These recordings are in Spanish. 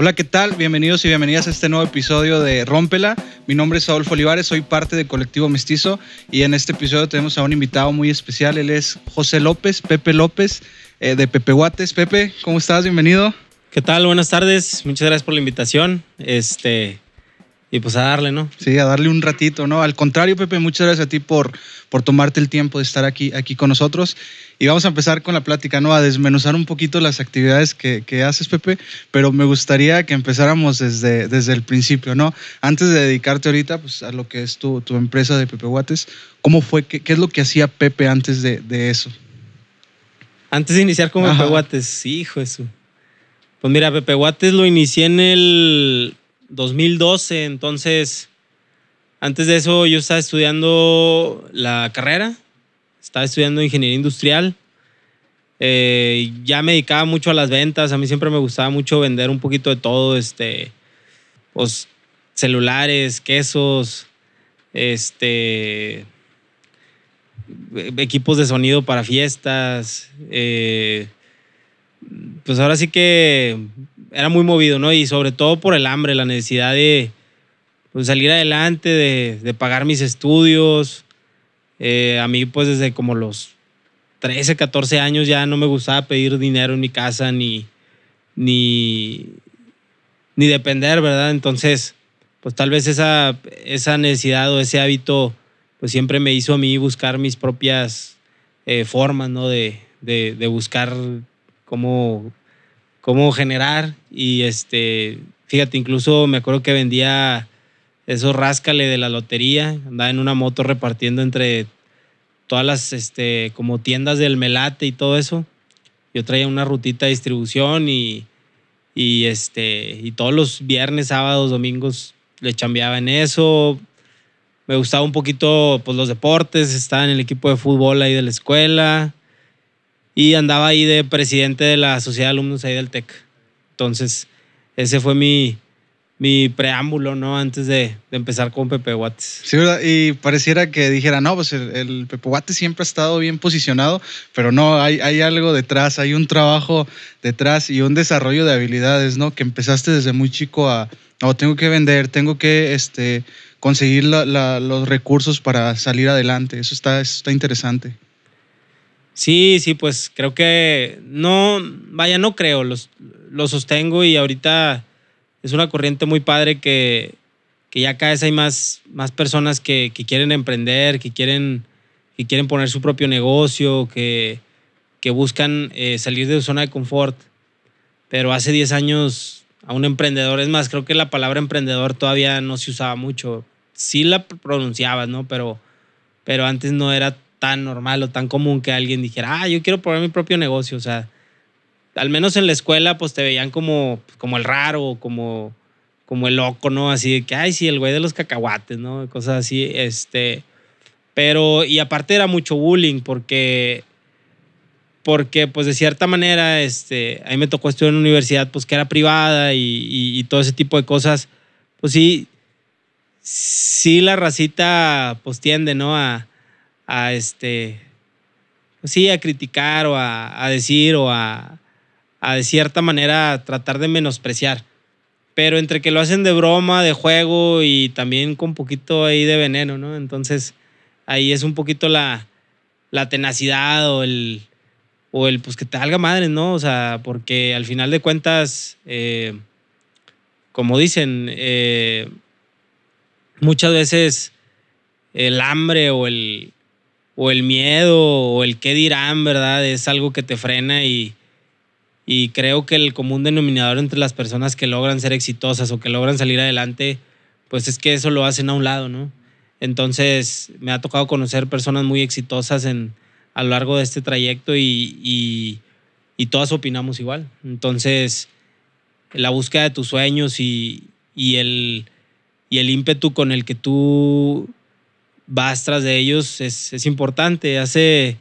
Hola, ¿qué tal? Bienvenidos y bienvenidas a este nuevo episodio de Rómpela. Mi nombre es Adolfo Olivares, soy parte del colectivo Mestizo y en este episodio tenemos a un invitado muy especial. Él es José López, Pepe López, eh, de Pepe Guates. Pepe, ¿cómo estás? Bienvenido. ¿Qué tal? Buenas tardes. Muchas gracias por la invitación. Este, y pues a darle, ¿no? Sí, a darle un ratito, ¿no? Al contrario, Pepe, muchas gracias a ti por, por tomarte el tiempo de estar aquí, aquí con nosotros. Y vamos a empezar con la plática, ¿no? A desmenuzar un poquito las actividades que, que haces, Pepe, pero me gustaría que empezáramos desde, desde el principio, ¿no? Antes de dedicarte ahorita pues, a lo que es tu, tu empresa de Pepe Guates, ¿cómo fue? Qué, ¿Qué, es lo que hacía Pepe antes de, de eso? Antes de iniciar con Ajá. Pepe Guates, hijo eso. Pues mira, Pepe Guates lo inicié en el 2012, entonces antes de eso yo estaba estudiando la carrera, estaba estudiando ingeniería industrial. Eh, ya me dedicaba mucho a las ventas, a mí siempre me gustaba mucho vender un poquito de todo, este, pues celulares, quesos, este, equipos de sonido para fiestas. Eh, pues ahora sí que era muy movido, ¿no? Y sobre todo por el hambre, la necesidad de pues, salir adelante, de, pagar mis estudios. Eh, a mí, pues desde como los 13, 14 años ya no me gustaba pedir dinero en mi casa ni, ni, ni depender, ¿verdad? Entonces, pues tal vez esa, esa necesidad o ese hábito, pues siempre me hizo a mí buscar mis propias eh, formas, ¿no? De, de buscar cómo cómo generar y este, fíjate, incluso me acuerdo que vendía esos ráscale de la lotería, andaba en una moto repartiendo entre todas las este, como tiendas del melate y todo eso. Yo traía una rutita de distribución y, y, este, y todos los viernes, sábados, domingos le chambeaba en eso. Me gustaba un poquito pues, los deportes, estaba en el equipo de fútbol ahí de la escuela y andaba ahí de presidente de la sociedad de alumnos ahí del TEC. Entonces, ese fue mi, mi preámbulo, ¿no? Antes de, de, empezar con Pepe Guates. Sí, ¿verdad? Y pareciera que dijera, no, pues el, el, Pepe Guates siempre ha estado bien posicionado, pero no, hay, hay algo detrás, hay un trabajo detrás y un desarrollo de habilidades, ¿no? Que empezaste desde muy chico a, no, tengo que vender, tengo que este, conseguir la, la, los recursos para salir adelante. Eso está, eso está interesante. Sí, sí, pues creo que no, vaya, no creo, los, lo sostengo y ahorita es una corriente muy padre que, que ya cada vez hay más, más personas que, que, quieren emprender, que quieren, que quieren poner su propio negocio, que, que buscan eh, salir de su zona de confort. Pero hace 10 años a un emprendedor, es más, creo que la palabra emprendedor todavía no se usaba mucho. Sí la pronunciabas, ¿no? Pero, pero antes no era tan normal o tan común que alguien dijera, ah, yo quiero poner mi propio negocio. O sea, al menos en la escuela, pues te veían como, como el raro, como, como el loco, ¿no? Así de que, ay, sí, el güey de los cacahuates, ¿no? Cosas así, este. Pero, y aparte era mucho bullying porque, porque pues de cierta manera, este, a mí me tocó estudiar en una universidad, pues que era privada y, todo ese tipo de cosas, pues sí, sí la racita, pues tiende, ¿no? A, a este, sí, a criticar o a, decir o a, a, de cierta manera tratar de menospreciar. Pero entre que lo hacen de broma, de juego y también con poquito ahí de veneno, ¿no? Entonces ahí es un poquito la, la tenacidad o el, o el, pues que te salga madre, ¿no? O sea, porque al final de cuentas, eh, como dicen, eh, muchas veces el hambre o el, o el miedo o el qué dirán, ¿verdad? Es algo que te frena y, y creo que el común denominador entre las personas que logran ser exitosas o que logran salir adelante, pues es que eso lo hacen a un lado, ¿no? Entonces me ha tocado conocer personas muy exitosas en, a lo largo de este trayecto y, y, todas opinamos igual. Entonces, la búsqueda de tus sueños y, y, el, y el ímpetu con el que tú vas tras de ellos es, es, importante. Hace,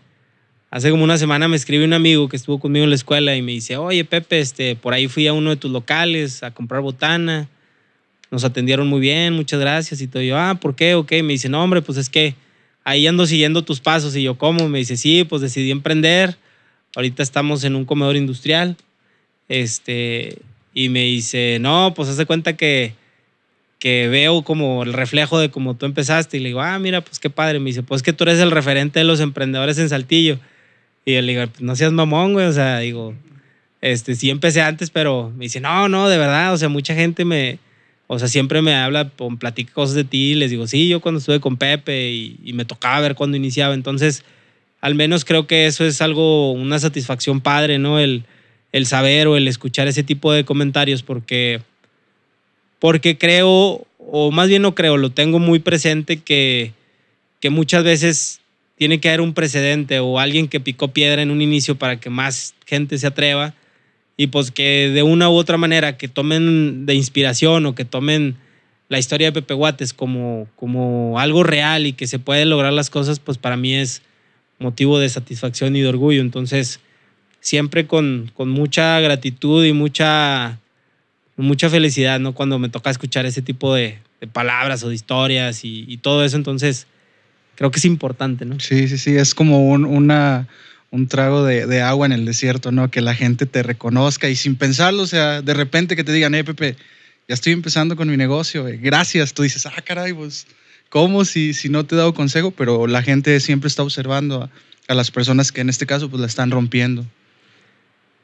hace como una semana me escribe un amigo que estuvo conmigo en la escuela y me dice, oye Pepe, este, por ahí fui a uno de tus locales a comprar botana. Nos atendieron muy bien, muchas gracias. Y todo yo, ah, ¿por qué? Ok. Me dice, no, hombre, pues es que ahí ando siguiendo tus pasos. Y yo, ¿cómo? Me dice, sí, pues decidí emprender. Ahorita estamos en un comedor industrial. Este, Y me dice, no, pues hace cuenta que, que veo como el reflejo de cómo tú empezaste. Y le digo, ah, mira, pues qué padre. Me dice, pues que tú eres el referente de los emprendedores en Saltillo. Y yo le digo, no seas mamón, güey. O sea, digo, este, sí empecé antes, pero me dice, no, no, de verdad. O sea, mucha gente me, o sea, siempre me habla, platica cosas de ti. Y les digo, sí, yo cuando estuve con Pepe y, y me tocaba ver cuando iniciaba. Entonces, al menos creo que eso es algo, una satisfacción padre, ¿no? El, el saber o el escuchar ese tipo de comentarios, porque, porque creo, o más bien no creo, lo tengo muy presente que, que muchas veces tiene que haber un precedente o alguien que picó piedra en un inicio para que más gente se atreva y pues que de una u otra manera que tomen de inspiración o que tomen la historia de Pepe Guates como, como algo real y que se puede lograr las cosas, pues para mí es motivo de satisfacción y de orgullo. Entonces, siempre con, con mucha gratitud y mucha, mucha felicidad, ¿no? Cuando me toca escuchar ese tipo de, palabras o de historias y, todo eso, entonces creo que es importante, ¿no? Sí, sí, sí, es como un, una, un trago de, agua en el desierto, ¿no? Que la gente te reconozca y sin pensarlo, o sea, de repente que te digan, eh, Pepe, ya estoy empezando con mi negocio, gracias, tú dices, ah, caray, pues ¿Cómo si, si no te he dado consejo? Pero la gente siempre está observando a, las personas que en este caso pues la están rompiendo.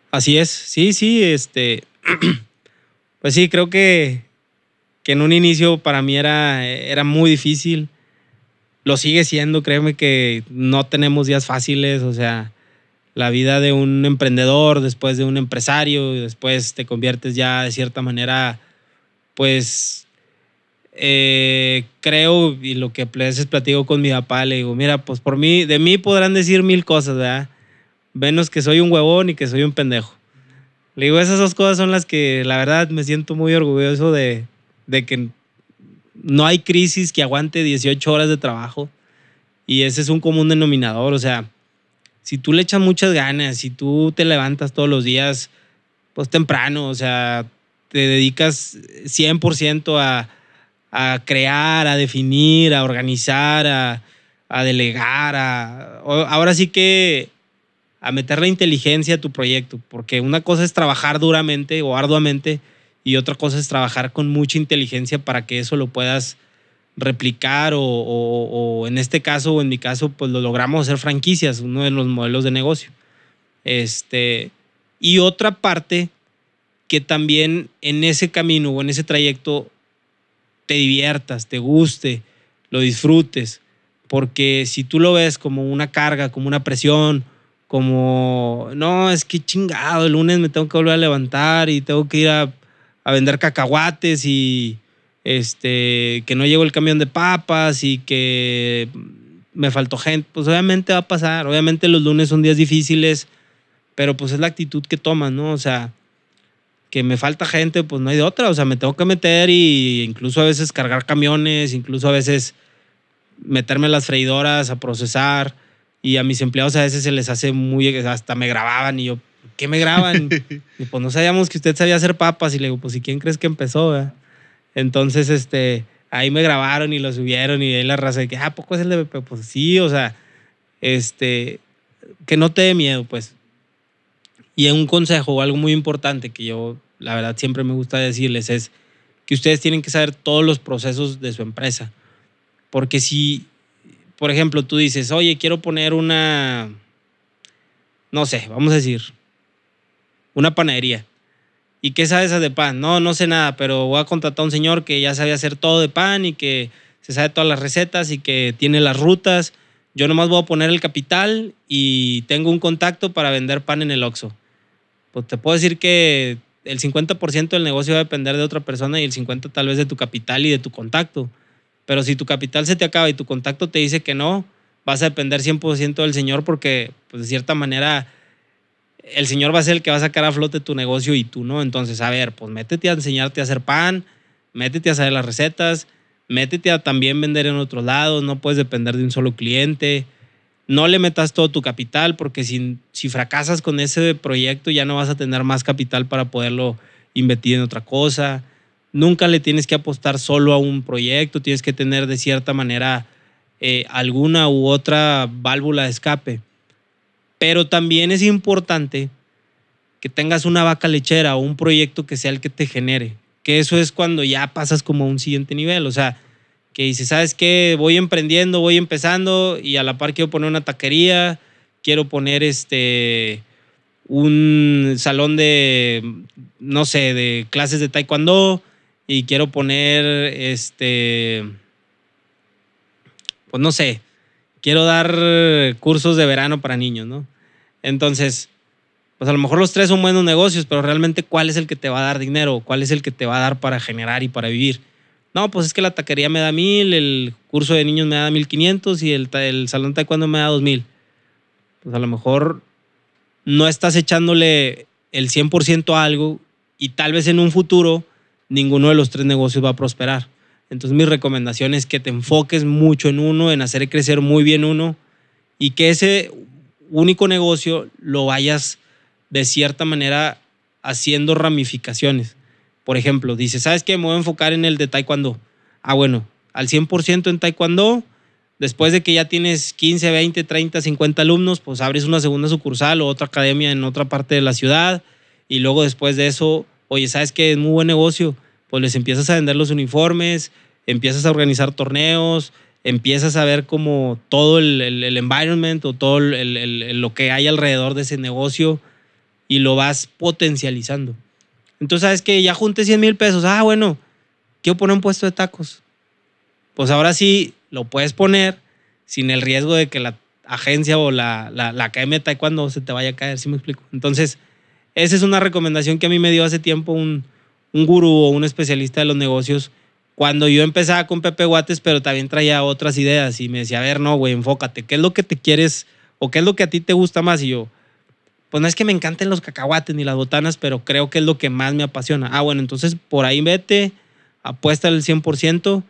Así es, sí, sí, este, pues sí, creo que, que en un inicio para mí era, era muy difícil. Lo sigue siendo, créeme que no tenemos días fáciles, o sea, la vida de un emprendedor, después de un empresario, y después te conviertes ya de cierta manera, pues eh, creo, y lo que a veces platico con mi papá, le digo, mira, pues por mí, de mí podrán decir mil cosas, ¿verdad? Menos que soy un huevón y que soy un pendejo. Le digo, esas dos cosas son las que la verdad me siento muy orgulloso de, de que no hay crisis que aguante 18 horas de trabajo. Y ese es un común denominador. O sea, si tú le echas muchas ganas, si tú te levantas todos los días, pues temprano, o sea, te dedicas 100% a, a crear, a definir, a organizar, a, delegar, a, ahora sí que a meter la inteligencia a tu proyecto, porque una cosa es trabajar duramente o arduamente y otra cosa es trabajar con mucha inteligencia para que eso lo puedas replicar o, en este caso o en mi caso pues lo logramos hacer franquicias, uno de los modelos de negocio. Este, y otra parte que también en ese camino o en ese trayecto te diviertas, te guste, lo disfrutes. Porque si tú lo ves como una carga, como una presión, como, no, es que chingado, el lunes me tengo que volver a levantar y tengo que ir a, vender cacahuates y este, que no llegó el camión de papas y que me faltó gente, pues obviamente va a pasar. Obviamente los lunes son días difíciles, pero pues es la actitud que tomas, ¿no? O sea, que me falta gente, pues no hay de otra. O sea, me tengo que meter y incluso a veces cargar camiones, incluso a veces meterme las freidoras a procesar. Y a mis empleados a veces se les hace muy, hasta me grababan y yo, ¿qué me graban? y pues no sabíamos que usted sabía hacer papas. Y le digo, pues ¿y quién crees que empezó? Entonces, este, ahí me grabaron y lo subieron y ahí la raza de que, ah, poco es el de Pues sí, o sea, este, que no te dé miedo, pues. Y un consejo o algo muy importante que yo la verdad siempre me gusta decirles es que ustedes tienen que saber todos los procesos de su empresa. Porque si, por ejemplo, tú dices, oye, quiero poner una, no sé, vamos a decir, una panadería. ¿Y qué sabes de pan? No, no sé nada, pero voy a contratar a un señor que ya sabe hacer todo de pan y que se sabe todas las recetas y que tiene las rutas. Yo nomás voy a poner el capital y tengo un contacto para vender pan en el Oxxo. Pues te puedo decir que el 50% del negocio va a depender de otra persona y el 50% tal vez de tu capital y de tu contacto. Pero si tu capital se te acaba y tu contacto te dice que no, vas a depender 100% del Señor porque, pues de cierta manera, el Señor va a ser el que va a sacar a flote tu negocio y tú no. Entonces, a ver, pues métete a enseñarte a hacer pan, métete a saber las recetas, métete a también vender en otros lados, no puedes depender de un solo cliente no le metas todo tu capital porque si, si fracasas con ese proyecto ya no vas a tener más capital para poderlo invertir en otra cosa. Nunca le tienes que apostar solo a un proyecto, tienes que tener de cierta manera eh, alguna u otra válvula de escape. Pero también es importante que tengas una vaca lechera o un proyecto que sea el que te genere. Que eso es cuando ya pasas como a un siguiente nivel. O sea, que dices, ¿sabes qué? Voy emprendiendo, voy empezando y a la par quiero poner una taquería, quiero poner este un salón de, no sé, de clases de taekwondo y quiero poner, este, pues no sé, quiero dar cursos de verano para niños, ¿no? Entonces, pues a lo mejor los tres son buenos negocios, pero realmente cuál es el que te va a dar dinero, cuál es el que te va a dar para generar y para vivir. No, pues es que la taquería me da mil, el curso de niños me da mil quinientos y el, el salón taekwondo me da dos mil. Pues a lo mejor no estás echándole el 100% a algo y tal vez en un futuro ninguno de los tres negocios va a prosperar. Entonces mi recomendación es que te enfoques mucho en uno, en hacer crecer muy bien uno y que ese único negocio lo vayas de cierta manera haciendo ramificaciones. Por ejemplo, dices, ¿sabes qué? Me voy a enfocar en el de taekwondo. Ah, bueno, al 100% en taekwondo Después de que ya tienes 15, 20, 30, 50 alumnos, pues abres una segunda sucursal o otra academia en otra parte de la ciudad. Y luego después de eso, oye, ¿sabes qué? Es muy buen negocio. Pues les empiezas a vender los uniformes, empiezas a organizar torneos, empiezas a ver como todo el, el, environment o todo el, lo que hay alrededor de ese negocio y lo vas potencializando. Entonces, ¿sabes que Ya junté 100 mil pesos. Ah, bueno, quiero poner un puesto de tacos. Pues ahora sí, lo puedes poner sin el riesgo de que la agencia o la, la, la academia de se te vaya a caer, ¿sí me explico? Entonces, esa es una recomendación que a mí me dio hace tiempo un, un gurú o un especialista de los negocios cuando yo empezaba con Pepe Guates, pero también traía otras ideas y me decía, a ver, no, güey, enfócate, ¿qué es lo que te quieres o qué es lo que a ti te gusta más? Y yo, pues no es que me encanten los cacahuates ni las botanas, pero creo que es lo que más me apasiona. Ah, bueno, entonces por ahí vete, apuesta el 100%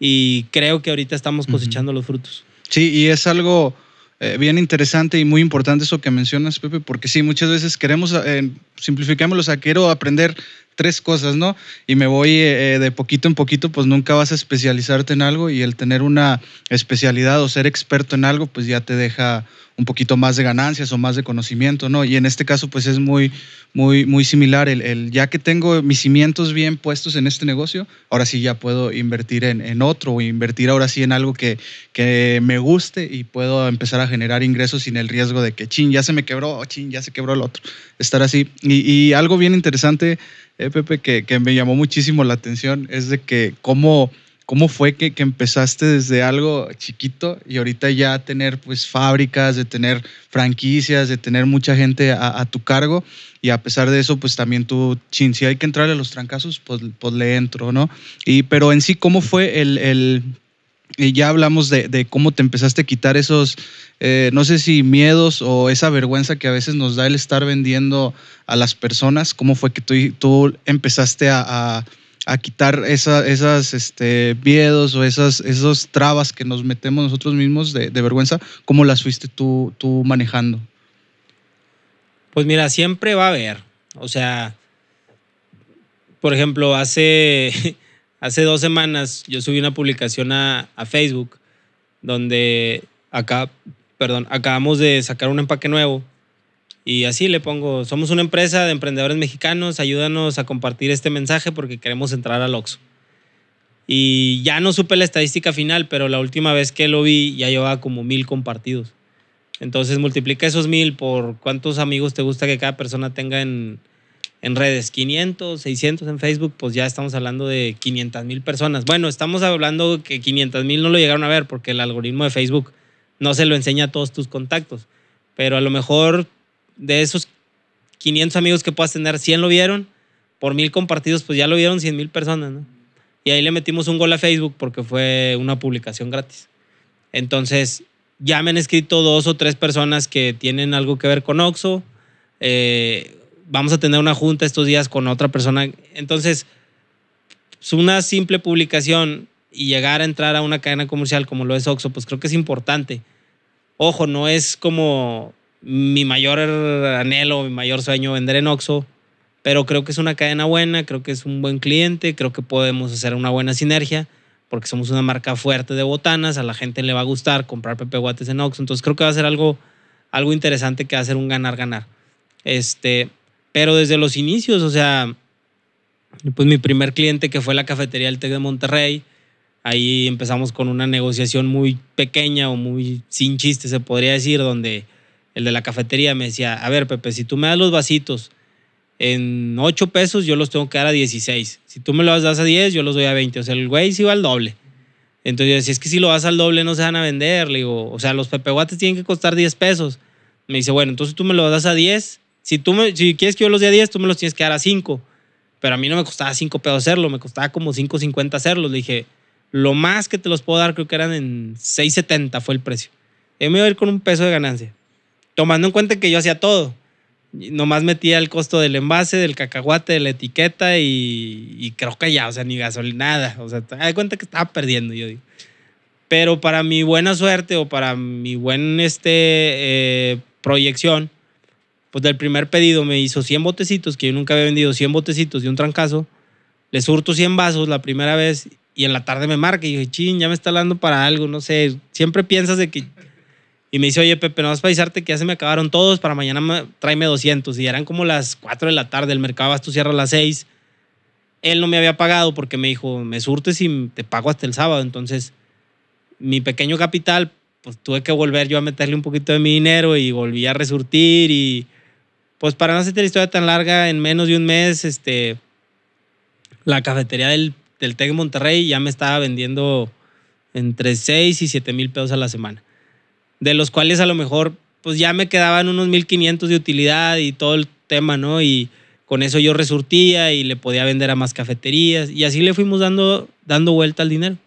y creo que ahorita estamos cosechando los frutos. Sí, y es algo eh, bien interesante y muy importante eso que mencionas, Pepe, porque sí, muchas veces queremos, eh, simplificámoslo, o sea, quiero aprender tres cosas, ¿no? Y me voy eh, de poquito en poquito, pues nunca vas a especializarte en algo y el tener una especialidad o ser experto en algo, pues ya te deja un poquito más de ganancias o más de conocimiento, ¿no? Y en este caso, pues es muy, muy, muy similar. El, ya que tengo mis cimientos bien puestos en este negocio, ahora sí ya puedo invertir en, otro o invertir ahora sí en algo que, que, me guste y puedo empezar a generar ingresos sin el riesgo de que, chin, ya se me quebró, chin, ya se quebró el otro. Estar así. Y algo bien interesante, eh, Pepe, que, que me llamó muchísimo la atención es de que cómo ¿Cómo fue que, empezaste desde algo chiquito y ahorita ya tener pues fábricas, de tener franquicias, de tener mucha gente a, tu cargo? Y a pesar de eso, pues también tú, chin, si hay que entrarle a los trancazos, pues, pues le entro, ¿no? Y, pero en sí, ¿cómo fue el y ya hablamos de, cómo te empezaste a quitar esos, eh, no sé si miedos o esa vergüenza que a veces nos da el estar vendiendo a las personas. ¿Cómo fue que tú, tú empezaste a a quitar esa, esas este, miedos o esas esos trabas que nos metemos nosotros mismos de, vergüenza, ¿cómo las fuiste tú, tú manejando? Pues mira, siempre va a haber. O sea, por ejemplo, hace, hace dos semanas yo subí una publicación a, Facebook donde acá, perdón, acabamos de sacar un empaque nuevo y así le pongo, somos una empresa de emprendedores mexicanos, ayúdanos a compartir este mensaje porque queremos entrar al Oxxo. Y ya no supe la estadística final, pero la última vez que lo vi ya llevaba como mil compartidos. Entonces multiplica esos mil por cuántos amigos te gusta que cada persona tenga en, en redes. 500, 600 en Facebook, pues ya estamos hablando de 500 mil personas. Bueno, estamos hablando que 500 mil no lo llegaron a ver porque el algoritmo de Facebook no se lo enseña a todos tus contactos. Pero a lo mejor de esos 500 amigos que puedas tener, 100 lo vieron, por mil compartidos, pues ya lo vieron 100 mil personas. Y ahí le metimos un gol a Facebook porque fue una publicación gratis. Entonces, ya me han escrito dos o tres personas que tienen algo que ver con Oxo. Eh, vamos a tener una junta estos días con otra persona. Entonces, es una simple publicación y llegar a entrar a una cadena comercial como lo es Oxo, pues creo que es importante. Ojo, no es como mi mayor anhelo, mi mayor sueño vender en Oxxo, pero creo que es una cadena buena, creo que es un buen cliente, creo que podemos hacer una buena sinergia porque somos una marca fuerte de botanas, a la gente le va a gustar comprar Pepe Guates en Oxxo, entonces creo que va a ser algo, algo interesante que va a ser un ganar-ganar. Este, pero desde los inicios, o sea, pues mi primer cliente que fue la cafetería del TEC de Monterrey, ahí empezamos con una negociación muy pequeña o muy sin chiste, se podría decir, donde el de la cafetería me decía, a ver, Pepe, si tú me das los vasitos en 8 pesos, yo los tengo que dar a 16. Si tú me los das a 10, yo los doy a 20. O sea, el güey sí va al doble. Entonces yo decía, es que si lo vas al doble no se van a vender. Le digo, o sea, los pepeguates tienen que costar 10 pesos. Me dice, bueno, entonces tú me los das a 10. Si tú me, si quieres que yo los dé a 10, tú me los tienes que dar a 5. Pero a mí no me costaba 5 pesos hacerlo, me costaba como 5.50 hacerlos. Le dije, lo más que te los puedo dar creo que eran en 6.70 fue el precio. Yo me iba a ir con un peso de ganancia. Tomando en cuenta que yo hacía todo. Nomás metía el costo del envase, del cacahuate, de la etiqueta y, creo que ya, o sea, ni gasolina, nada. O sea, te das cuenta que estaba perdiendo, yo digo. Pero para mi buena suerte o para mi buen este, eh, proyección, pues del primer pedido me hizo 100 botecitos, que yo nunca había vendido 100 botecitos de un trancazo. Le surto 100 vasos la primera vez y en la tarde me marca y dije, ching, ya me está hablando para algo, no sé. Siempre piensas de que. Y me dice, oye, Pepe, no vas a avisarte que ya se me acabaron todos, para mañana tráeme 200. Y eran como las 4 de la tarde, el mercado tú cierra a las 6. Él no me había pagado porque me dijo, me surtes y te pago hasta el sábado. Entonces, mi pequeño capital, pues tuve que volver yo a meterle un poquito de mi dinero y volví a resurtir y pues para no hacerte la historia tan larga, en menos de un mes, este, la cafetería del, del TEC Monterrey ya me estaba vendiendo entre 6 y 7 mil pesos a la semana. De los cuales a lo mejor pues ya me quedaban unos 1500 de utilidad y todo el tema, ¿no? Y con eso yo resurtía y le podía vender a más cafeterías y así le fuimos dando, dando vuelta al dinero.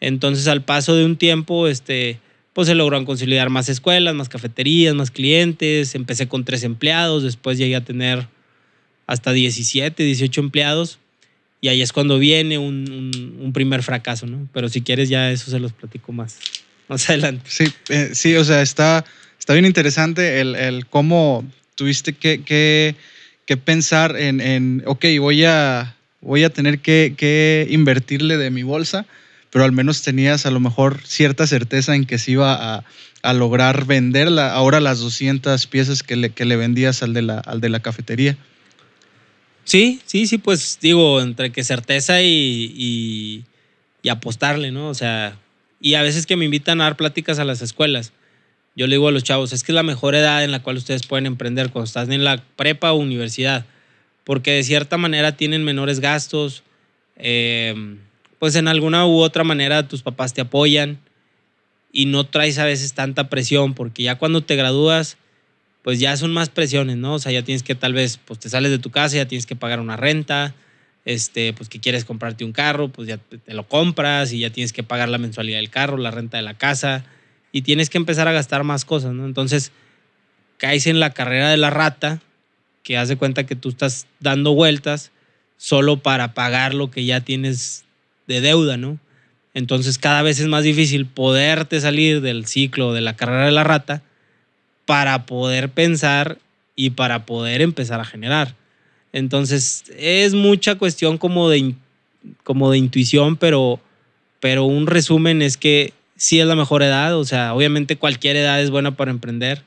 Entonces al paso de un tiempo, este, pues se logró consolidar más escuelas, más cafeterías, más clientes. Empecé con tres empleados, después llegué a tener hasta 17, 18 empleados. Y ahí es cuando viene un, primer fracaso, ¿no? Pero si quieres ya eso se los platico más, más adelante. Sí, eh, sí, o sea, está, está bien interesante el, cómo tuviste que, que, pensar en, en, ok, voy a, voy a tener que, que invertirle de mi bolsa pero al menos tenías a lo mejor cierta certeza en que se iba a, lograr venderla. Ahora las 200 piezas que le, que le vendías al de, la, al de la cafetería. Sí, sí, sí, pues digo, entre que certeza y, y, apostarle, ¿no? O sea, y a veces que me invitan a dar pláticas a las escuelas, yo le digo a los chavos, es que es la mejor edad en la cual ustedes pueden emprender cuando están en la prepa o universidad, porque de cierta manera tienen menores gastos, eh, pues en alguna u otra manera tus papás te apoyan y no traes a veces tanta presión, porque ya cuando te gradúas, pues ya son más presiones, ¿no? O sea, ya tienes que tal vez, pues te sales de tu casa, ya tienes que pagar una renta, este, pues que quieres comprarte un carro, pues ya te lo compras y ya tienes que pagar la mensualidad del carro, la renta de la casa y tienes que empezar a gastar más cosas, ¿no? Entonces, caes en la carrera de la rata, que hace cuenta que tú estás dando vueltas solo para pagar lo que ya tienes de deuda, ¿no? Entonces cada vez es más difícil poderte salir del ciclo de la carrera de la rata para poder pensar y para poder empezar a generar. Entonces es mucha cuestión como de, como de intuición, pero, pero un resumen es que sí es la mejor edad, o sea, obviamente cualquier edad es buena para emprender.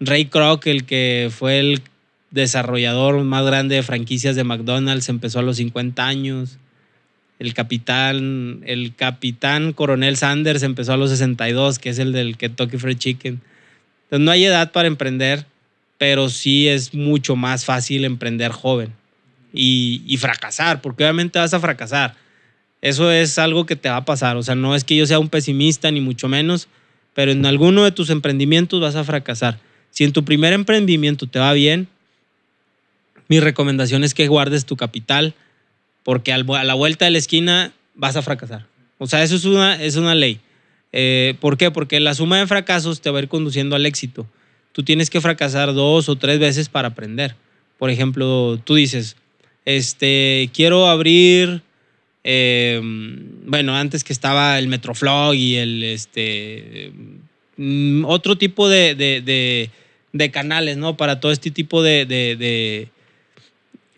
Ray Kroc, el que fue el desarrollador más grande de franquicias de McDonald's, empezó a los 50 años el capitán, el capitán coronel Sanders empezó a los 62, que es el del Kentucky Fried Chicken. Entonces no hay edad para emprender, pero sí es mucho más fácil emprender joven y, y, fracasar, porque obviamente vas a fracasar. Eso es algo que te va a pasar. O sea, no es que yo sea un pesimista, ni mucho menos, pero en alguno de tus emprendimientos vas a fracasar. Si en tu primer emprendimiento te va bien, mi recomendación es que guardes tu capital porque a la vuelta de la esquina vas a fracasar. O sea, eso es una, es una ley. Eh, ¿Por qué? Porque la suma de fracasos te va a ir conduciendo al éxito. Tú tienes que fracasar dos o tres veces para aprender. Por ejemplo, tú dices, este, quiero abrir, em, bueno, antes que estaba el Metroflog y el, este, mm, otro tipo de, canales, ¿no? Para todo este tipo de, de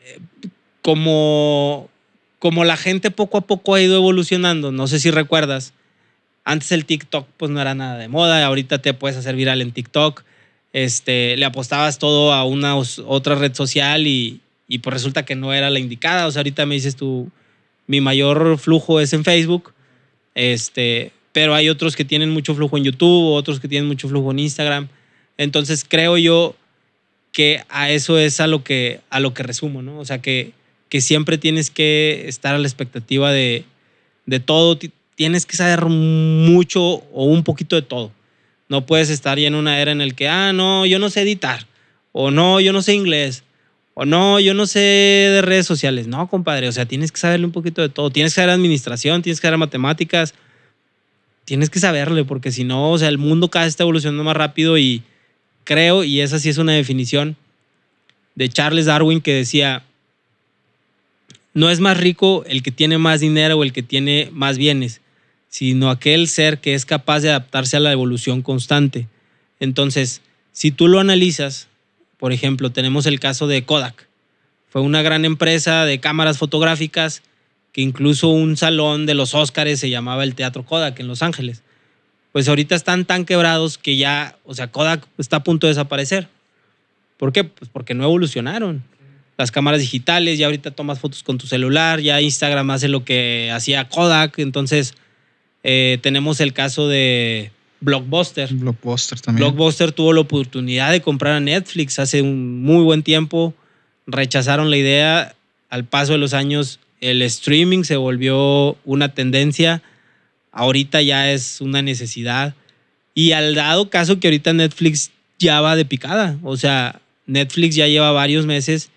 eh, como como la gente poco a poco ha ido evolucionando, no sé si recuerdas, antes el TikTok pues no era nada de moda, ahorita te puedes hacer viral en TikTok. este, le apostabas todo a una otra red social y, y pues resulta que no era la indicada. O sea, ahorita me dices tú, mi mayor flujo es en Facebook, este, pero hay otros que tienen mucho flujo en YouTube, otros que tienen mucho flujo en Instagram. Entonces creo yo que a eso es a lo que, a lo que resumo, ¿no? O sea, que, que siempre tienes que estar a la expectativa de, de todo, tienes que saber mucho o un poquito de todo. No puedes estar ya en una era en el que, ah, no, yo no sé editar, o no, yo no sé inglés, o no, yo no sé de redes sociales. No, compadre, o sea, tienes que saberle un poquito de todo. Tienes que saber administración, tienes que saber matemáticas, tienes que saberle, porque si no, o sea, el mundo cada vez está evolucionando más rápido y creo, y esa sí es una definición de Charles Darwin que decía, no es más rico el que tiene más dinero o el que tiene más bienes, sino aquel ser que es capaz de adaptarse a la evolución constante. Entonces, si tú lo analizas, por ejemplo, tenemos el caso de Kodak. Fue una gran empresa de cámaras fotográficas que incluso un salón de los Óscares se llamaba el Teatro Kodak en Los Ángeles. Pues ahorita están tan quebrados que ya, o sea, Kodak está a punto de desaparecer. ¿Por qué? Pues porque no evolucionaron. Las cámaras digitales, ya ahorita tomas fotos con tu celular, ya Instagram hace lo que hacía Kodak, entonces eh, tenemos el caso de, Blockbuster. Blockbuster también. Blockbuster tuvo la oportunidad de comprar a Netflix hace un muy buen tiempo. Rechazaron la idea. Al paso de los años, el streaming se volvió una tendencia. Ahorita ya es una necesidad. Y al dado caso que ahorita Netflix ya va de picada. O sea, Netflix ya lleva varios meses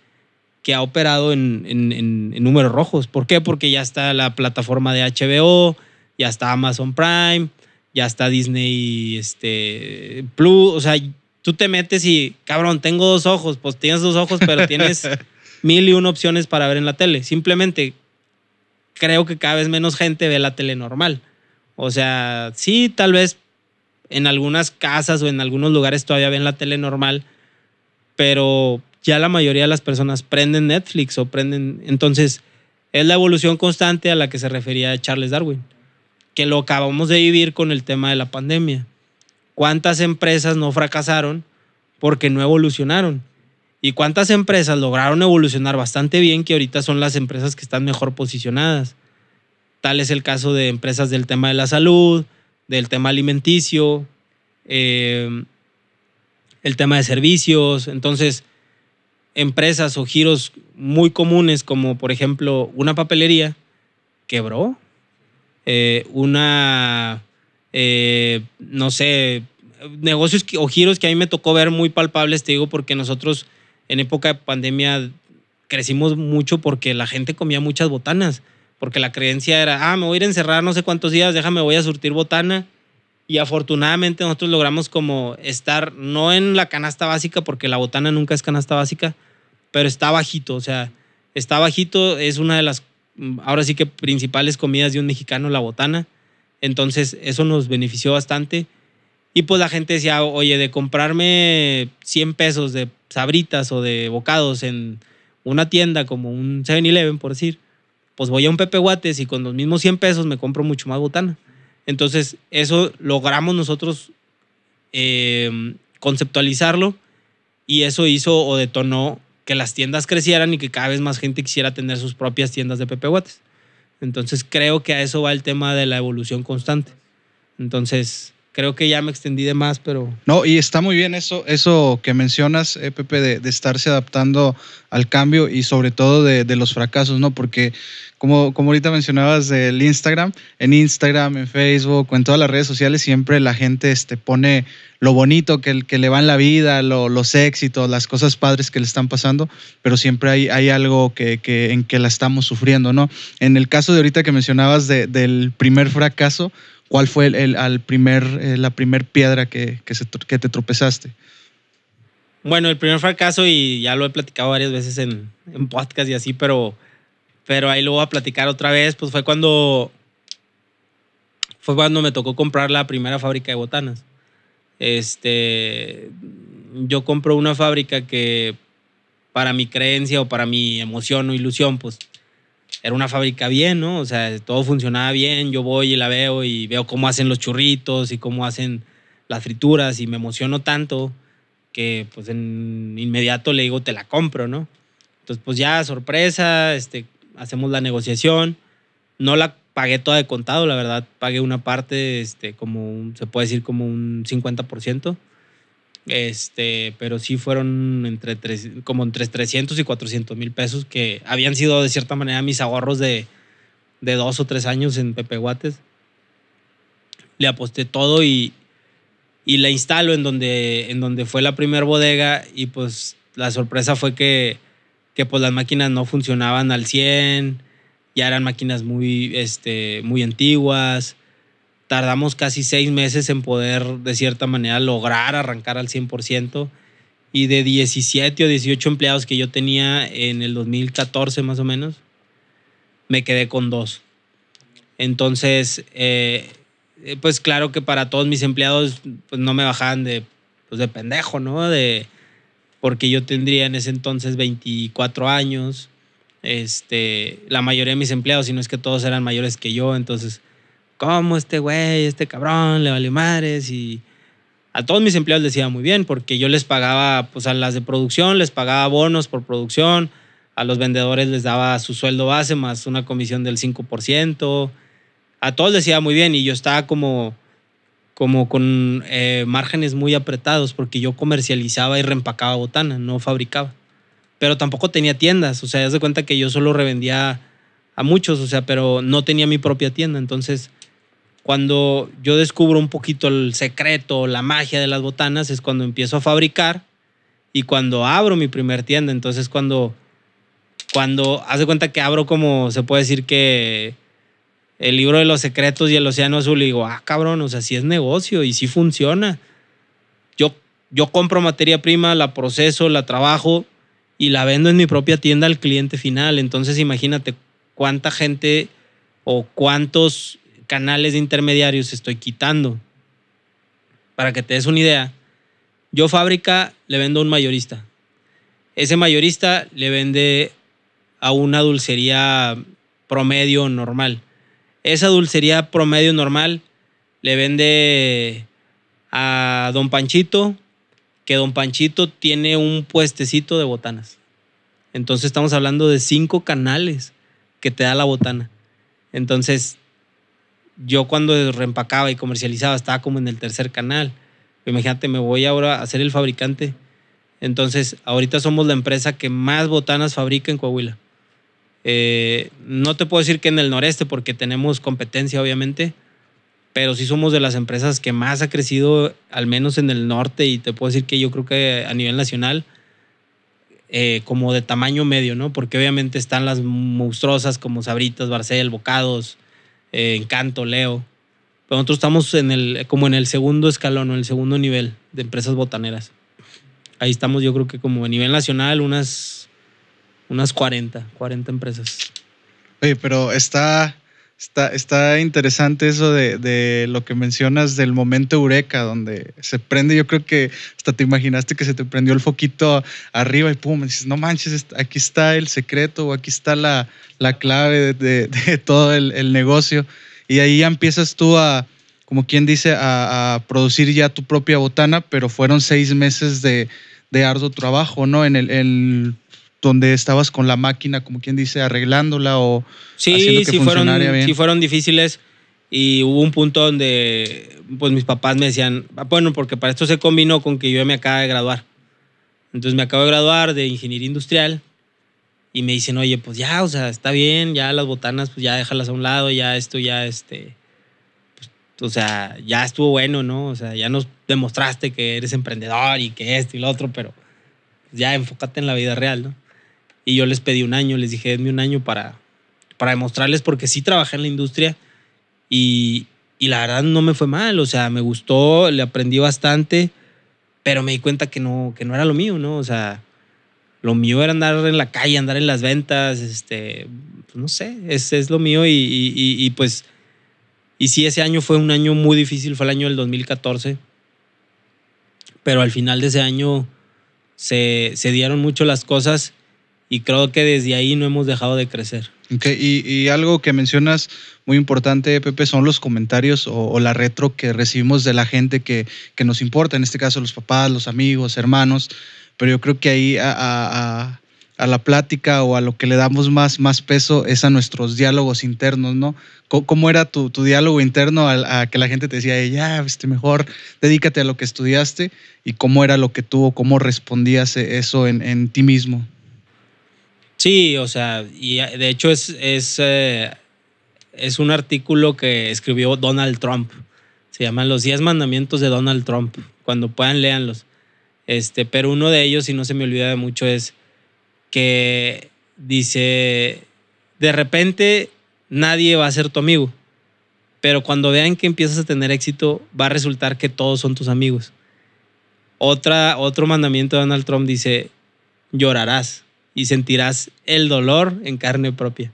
que ha operado en, en números rojos. ¿Por qué? Porque ya está la plataforma de HBO, ya está Amazon Prime ya está Disney este, Plus, o sea, tú te metes y, cabrón, tengo dos ojos, pues tienes dos ojos, pero tienes mil y una opciones para ver en la tele. Simplemente creo que cada vez menos gente ve la tele normal. O sea, sí, tal vez en algunas casas o en algunos lugares todavía ven la tele normal, pero ya la mayoría de las personas prenden Netflix o prenden... Entonces, es la evolución constante a la que se refería Charles Darwin que lo acabamos de vivir con el tema de la pandemia. ¿Cuántas empresas no fracasaron porque no evolucionaron? ¿Y cuántas empresas lograron evolucionar bastante bien que ahorita son las empresas que están mejor posicionadas? Tal es el caso de empresas del tema de la salud, del tema alimenticio, eh, el tema de servicios. Entonces, empresas o giros muy comunes como por ejemplo una papelería quebró eh, una, eh, no sé, negocios o giros que a mí me tocó ver muy palpables, te digo, porque nosotros en época de pandemia crecimos mucho porque la gente comía muchas botanas, porque la creencia era, ah, me voy a ir a encerrar no sé cuántos días, déjame, voy a surtir botana. Y afortunadamente nosotros logramos como estar, no en la canasta básica, porque la botana nunca es canasta básica, pero está bajito, o sea, está bajito, es una de las ahora sí que principales comidas de un mexicano, la botana. Entonces eso nos benefició bastante. Y pues la gente decía, oye, de comprarme 100 pesos de sabritas o de bocados en una tienda como un 7-Eleven, por decir, pues voy a un Pepe Guates y con los mismos 100 pesos me compro mucho más botana. Entonces eso logramos nosotros eh, conceptualizarlo y eso hizo o detonó que las tiendas crecieran y que cada vez más gente quisiera tener sus propias tiendas de Pepe Guates. Entonces creo que a eso va el tema de la evolución constante. Entonces creo que ya me extendí de más, pero... No, y está muy bien eso, eso que mencionas, eh, Pepe, de, estarse adaptando al cambio y sobre todo de, de los fracasos, ¿no? Porque como, como ahorita mencionabas del Instagram, en Instagram, en Facebook en todas las redes sociales siempre la gente este, pone lo bonito que, que le va en la vida, los éxitos, las cosas padres que le están pasando, pero siempre hay, hay algo que, que, en que la estamos sufriendo, ¿no? En el caso de ahorita que mencionabas del primer fracaso, ¿cuál fue el, al primer, eh, la primer piedra que, que, te tropezaste? Bueno, el primer fracaso, y ya lo he platicado varias veces en, en podcast y así, pero pero ahí lo voy a platicar otra vez, pues fue cuando fue cuando me tocó comprar la primera fábrica de botanas. Este, yo compro una fábrica que para mi creencia o para mi emoción o ilusión, pues era una fábrica bien, ¿no? O sea, todo funcionaba bien, yo voy y la veo y veo cómo hacen los churritos y cómo hacen las frituras y me emociono tanto que pues en inmediato le digo, te la compro, ¿no? Entonces, pues ya, sorpresa, este, hacemos la negociación. No la pagué toda de contado, la verdad, pagué una parte, este, como se puede decir como un 50%. Este, pero sí fueron entre tres, como entre 300 y 400 mil pesos que habían sido de cierta manera mis ahorros de, de dos o tres años en Pepe Guates. Le aposté todo y, y la instalo en donde, en donde fue la primera bodega y pues la sorpresa fue que, que pues las máquinas no funcionaban al 100, ya eran máquinas muy, este, muy antiguas. Tardamos casi seis meses en poder, de cierta manera, lograr arrancar al 100%. Y de 17 o 18 empleados que yo tenía en el 2014 más o menos, me quedé con dos. Entonces, eh, pues claro que para todos mis empleados, pues no me bajaban de, pues de pendejo, ¿no? De, porque yo tendría en ese entonces 24 años este, la mayoría de mis empleados, si no es que todos eran mayores que yo, entonces, ¿cómo este güey, este cabrón, le vale madres? Y a todos mis empleados les iba muy bien, porque yo les pagaba, pues a las de producción, les pagaba bonos por producción, a los vendedores les daba su sueldo base más una comisión del 5%, a todos les iba muy bien y yo estaba como, como con eh, márgenes muy apretados, porque yo comercializaba y reempacaba botana, no fabricaba pero tampoco tenía tiendas. O sea, haz de cuenta que yo solo revendía a muchos, o sea, pero no tenía mi propia tienda. Entonces, cuando yo descubro un poquito el secreto, la magia de las botanas, es cuando empiezo a fabricar y cuando abro mi primer tienda. Entonces, cuando, cuando haz de cuenta que abro como se puede decir que el libro de los secretos y el océano azul, y digo, ah, cabrón, o sea, sí es negocio y sí funciona. Yo, yo compro materia prima, la proceso, la trabajo y la vendo en mi propia tienda al cliente final. Entonces imagínate cuánta gente o cuántos canales de intermediarios estoy quitando. Para que te des una idea, yo fábrica le vendo a un mayorista. Ese mayorista le vende a una dulcería promedio normal. Esa dulcería promedio normal le vende a don Panchito que Don Panchito tiene un puestecito de botanas. Entonces estamos hablando de cinco canales que te da la botana. Entonces, yo cuando reempacaba y comercializaba estaba como en el tercer canal. Imagínate, me voy ahora a ser el fabricante. Entonces, ahorita somos la empresa que más botanas fabrica en Coahuila. Eh, no te puedo decir que en el noreste, porque tenemos competencia, obviamente, pero sí somos de las empresas que más ha crecido, al menos en el norte, y te puedo decir que yo creo que a nivel nacional, eh, como de tamaño medio, ¿no? Porque obviamente están las monstruosas como Sabritas, Barcel, Bocados, eh, Encanto, Leo. Pero nosotros estamos en el, como en el segundo escalón o en el segundo nivel de empresas botaneras. Ahí estamos, yo creo que como a nivel nacional, unas, unas 40, 40 empresas. Oye, pero está, Está, está interesante eso de, de, lo que mencionas del momento eureka, donde se prende, yo creo que hasta te imaginaste que se te prendió el foquito arriba y pum, dices, no manches, aquí está el secreto o aquí está la, la clave de, de, todo el, el, negocio. Y ahí ya empiezas tú a, como quien dice, a, a, producir ya tu propia botana, pero fueron seis meses de, de arduo trabajo, ¿no? En el, el donde estabas con la máquina, como quien dice, arreglándola o sí, haciendo que sí funcionara fueron, bien. Sí, fueron difíciles y hubo un punto donde pues mis papás me decían, ah, bueno, porque para esto se combinó con que yo me acabo de graduar. Entonces me acabo de graduar de ingeniería industrial y me dicen, oye, pues ya, o sea, está bien, ya las botanas, pues ya déjalas a un lado, ya esto, ya este, pues, o sea, ya estuvo bueno, ¿no? O sea, ya nos demostraste que eres emprendedor y que esto y lo otro, pero ya enfócate en la vida real, ¿no? Y yo les pedí un año, les dije, denme un año para, para demostrarles, porque sí trabajé en la industria y, y la verdad no me fue mal, o sea, me gustó, le aprendí bastante, pero me di cuenta que no, que no era lo mío, ¿no? O sea, lo mío era andar en la calle, andar en las ventas, este, pues no sé, es, es lo mío y, y, y, pues, y sí, ese año fue un año muy difícil, fue el año del 2014, pero al final de ese año se, se dieron mucho las cosas y creo que desde ahí no hemos dejado de crecer. y, algo que mencionas muy importante, Pepe, son los comentarios o, la retro que recibimos de la gente que, nos importa, en este caso los papás, los amigos, hermanos, pero yo creo que ahí a, la plática o a lo que le damos más, más peso es a nuestros diálogos internos, ¿no? ¿Cómo, era tu, diálogo interno a, que la gente te decía, ya, este, mejor dedícate a lo que estudiaste? ¿Y cómo era lo que tú, cómo respondías eso en, en ti mismo? Sí, o sea, y de hecho es, es, eh, es un artículo que escribió Donald Trump. Se llaman Los 10 mandamientos de Donald Trump. Cuando puedan, léanlos. Este, pero uno de ellos, y no se me olvida de mucho, es que dice, de repente nadie va a ser tu amigo, pero cuando vean que empiezas a tener éxito, va a resultar que todos son tus amigos. Otra, otro mandamiento de Donald Trump dice, llorarás y sentirás el dolor en carne propia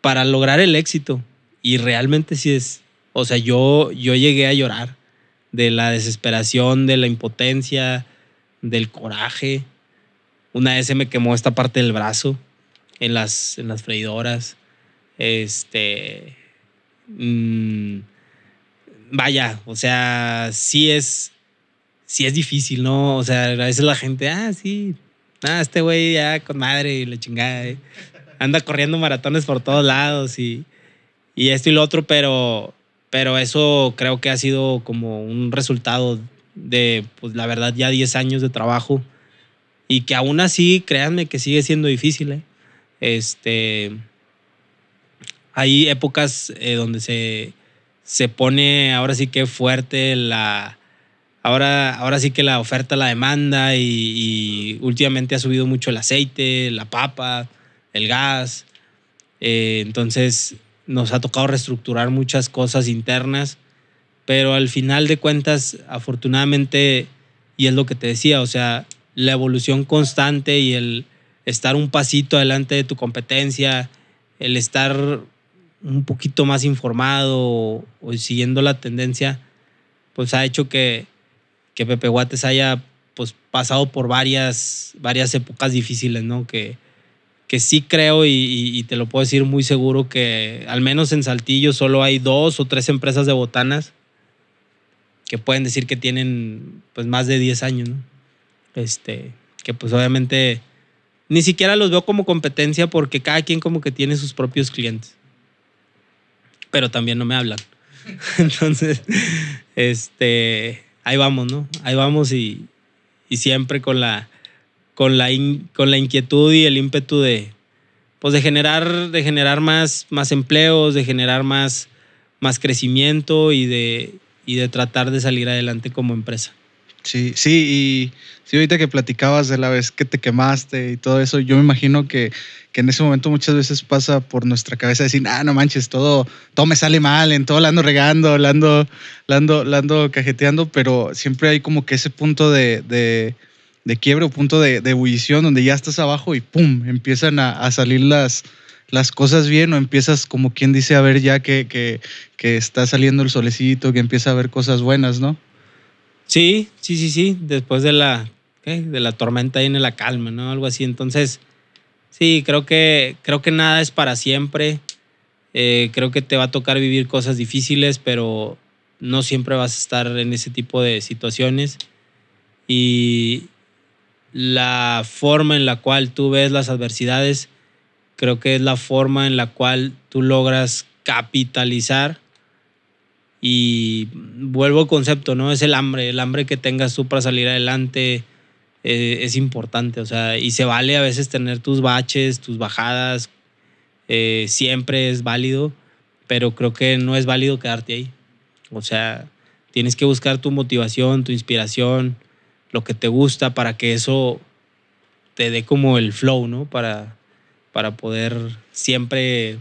para lograr el éxito. Y realmente sí es, o sea, yo, yo llegué a llorar de la desesperación, de la impotencia, del coraje. Una vez se me quemó esta parte del brazo en las, en las freidoras. Este. Mm, vaya, o sea, sí es. Sí es difícil, ¿no? O sea, a veces la gente, ah, sí, Ah, este güey ya con madre y le chingada. Eh. Anda corriendo maratones por todos lados y, y esto y lo otro, pero, pero eso creo que ha sido como un resultado de, pues la verdad, ya 10 años de trabajo y que aún así, créanme que sigue siendo difícil. ¿eh? Este, hay épocas eh, donde se, se pone ahora sí que fuerte la, Ahora, ahora sí que la oferta, la demanda y, últimamente ha subido mucho el aceite, la papa, el gas. Eh, entonces nos ha tocado reestructurar muchas cosas internas, pero al final de cuentas, afortunadamente, y es lo que te decía, o sea, la evolución constante y el estar un pasito adelante de tu competencia, el estar un poquito más informado o, o siguiendo la tendencia, pues ha hecho que, que Pepe Guates haya pues, pasado por varias, varias épocas difíciles, ¿no? Que, que sí creo y, te lo puedo decir muy seguro que al menos en Saltillo solo hay dos o tres empresas de botanas que pueden decir que tienen pues más de 10 años, ¿no? Este, que pues obviamente ni siquiera los veo como competencia porque cada quien como que tiene sus propios clientes. Pero también no me hablan. Entonces, este, ahí vamos, ¿no? Ahí vamos y, siempre con la, con, la con la inquietud y el ímpetu de, pues de generar, de generar más, más empleos, de generar más, más crecimiento y de, y de tratar de salir adelante como empresa. Sí, sí, y sí, ahorita que platicabas de la vez que te quemaste y todo eso, yo me imagino que, que en ese momento muchas veces pasa por nuestra cabeza decir, ah, no manches, todo, todo me sale mal, en todo la ando regando, la ando, la ando, cajeteando, pero siempre hay como que ese punto de, de, quiebre o punto de, ebullición donde ya estás abajo y pum, empiezan a, a, salir las, las cosas bien o empiezas como quien dice a ver ya que, que, que está saliendo el solecito, que empieza a ver cosas buenas, ¿no? Sí, sí, sí, sí. Después de la, de la tormenta viene la calma, ¿no? Algo así. Entonces, sí, creo que, creo que nada es para siempre. Eh, creo que te va a tocar vivir cosas difíciles, pero no siempre vas a estar en ese tipo de situaciones. Y la forma en la cual tú ves las adversidades, creo que es la forma en la cual tú logras capitalizar y vuelvo al concepto, ¿no? Es el hambre, el hambre que tengas tú para salir adelante eh, es importante, o sea, y se vale a veces tener tus baches, tus bajadas, eh, siempre es válido, pero creo que no es válido quedarte ahí. O sea, tienes que buscar tu motivación, tu inspiración, lo que te gusta para que eso te dé como el flow, ¿no? Para, para poder siempre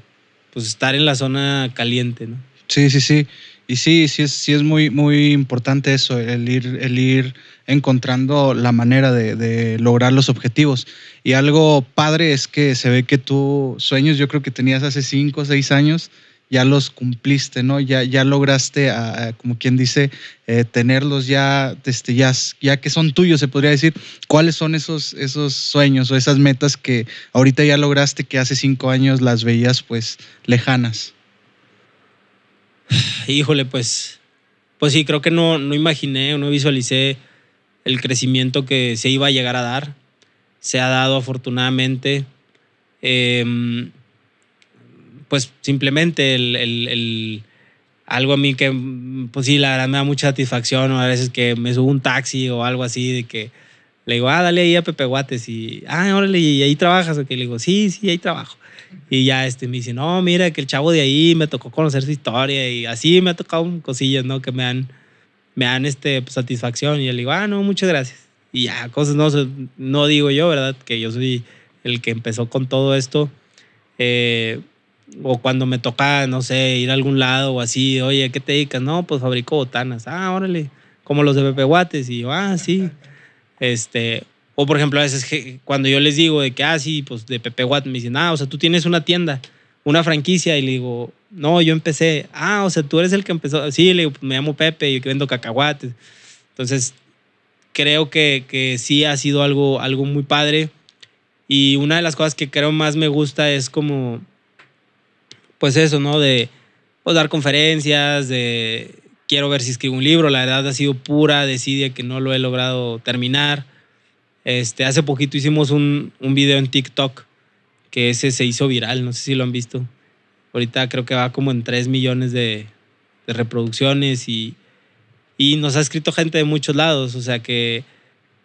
pues, estar en la zona caliente, ¿no? Sí, sí, sí. Y sí, sí es, sí es muy, muy importante eso, el ir, el ir encontrando la manera de, lograr los objetivos. Y algo padre es que se ve que tú sueños, yo creo que tenías hace cinco o seis años, ya los cumpliste, ¿no? Ya, ya lograste, como quien dice, eh, tenerlos ya, este, ya, ya que son tuyos, se podría decir. ¿Cuáles son esos, esos sueños o esas metas que ahorita ya lograste que hace cinco años las veías pues lejanas? Híjole, pues, pues sí, creo que no, no imaginé o no visualicé el crecimiento que se iba a llegar a dar. Se ha dado afortunadamente. Em, pues simplemente el, algo a mí que, pues sí, la verdad me da mucha satisfacción, o a veces que me subo un taxi o algo así, de que le digo, ah, dale ahí a Pepe Guates y, ah, órale, y ahí trabajas, que le digo, sí, sí, ahí trabajo. Y ya este, me dice, no, mira, que el chavo de ahí me tocó conocer su historia y así me ha tocado cosillas, ¿no? Que me dan, me dan este, pues, satisfacción. Y yo le digo, ah, no, muchas gracias. Y ya, cosas no, no digo yo, ¿verdad? Que yo soy el que empezó con todo esto. Eh, o cuando me toca, no sé, ir a algún lado o así, oye, ¿qué te dedicas? No, pues fabrico botanas. Ah, órale, como los de Pepe Guates. Y yo, ah, sí. Este, o por ejemplo, a veces cuando yo les digo de que, ah, sí, pues de Pepe Guates, me dicen, ah, o sea, tú tienes una tienda, una franquicia, y le digo, no, yo empecé. Ah, o sea, tú eres el que empezó. Sí, le digo, me llamo Pepe y vendo cacahuates. Entonces, creo que, que sí ha sido algo, algo muy padre. Y una de las cosas que creo más me gusta es como pues eso, ¿no? De pues, dar conferencias, de quiero ver si escribo un libro. La verdad ha sido pura desidia que no lo he logrado terminar. Este, hace poquito hicimos un, un video en TikTok que ese se hizo viral, no sé si lo han visto. Ahorita creo que va como en 3 millones de, de reproducciones y, y nos ha escrito gente de muchos lados, o sea que